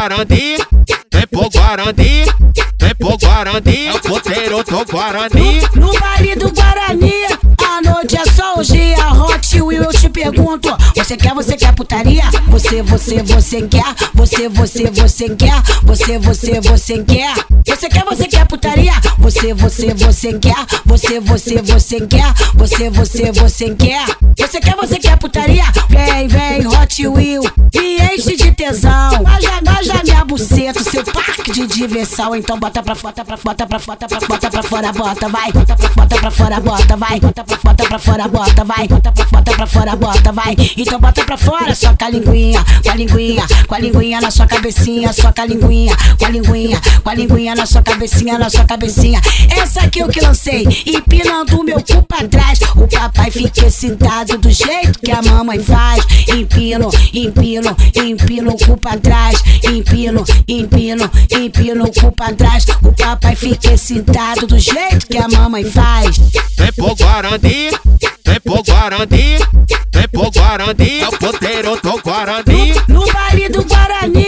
Guarani, vem pro Guarani, vem pro Guarani, é o poteiro do Guarani. No, no baile do Guarani, a noite é só o dia. Hot Will, eu te pergunto: Você quer, você quer putaria? Você, você, você quer? Você, você, você quer? Você, você, você quer? Você quer, você quer putaria? Você, você, você quer? Você, você, você quer? Você, você, você quer? Você quer, você quer putaria? Vem, vem, Hot Will, dance, você vai. De diversão. Então bota pra fora, pra fora, pra fora, pra bota pra fora, bota, vai. Bota pra fora, pra fora, bota, vai. Bota pra fora, pra fora, bota, vai. Bota pra fora, pra fora, bota, vai. Então bota pra fora, com a linguinha, com a linguinha, com a linguinha na sua cabecinha, com a linguinha, com a linguinha, com a linguinha na sua cabecinha, na sua cabecinha. Essa aqui eu que lancei, empinando meu cu pra trás. O papai fica excitado do jeito que a mamãe faz. Empino, empino, empino o cu pra trás. Empino, empino, empino o cu pra trás. O papai fica excitado do jeito que a mamãe faz. Vem pro Guarani, vem pro Guarani, vem pro Guarani, é o poteiro do Guarani. No baile do Guarani,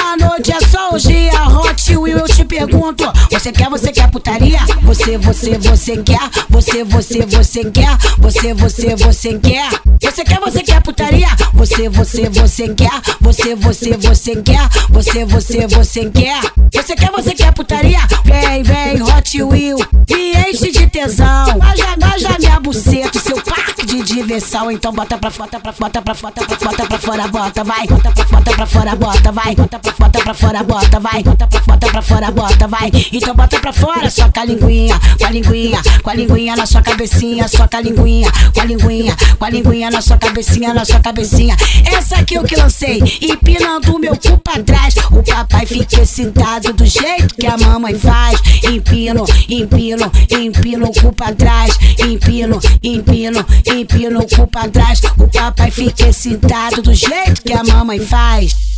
a noite é só o dia. Hot Will, eu te pergunto: Você quer, você quer putaria? Você, você, você quer? Você, você, você quer? Você, você, você quer? Você quer, você quer putaria? Você, você, você quer? Você, você, você quer? Você, você, você quer? Você quer, você quer putaria? Vem, vem, Hot Will, me enche de tesão. Diversão. Então bota pra fora, pra fora, pra fora, fora, pra fora, bota, vai. Bota pra pra fora, bota, vai. Bota pra pra fora, bota, vai. Bota pra pra fora, bota, vai. Então bota pra fora, com a linguinha, com a linguinha, com a linguinha na sua cabecinha, com a linguinha, com a linguinha, com a linguinha na sua cabecinha, na sua cabecinha. Essa aqui eu que lancei, empinando meu cu pra trás. O papai fica excitado do jeito que a mamãe faz. Empino, empino, empino o cu pra trás. Empino, empino, empino o cu pra trás. O papai fica excitado do jeito que a mamãe faz.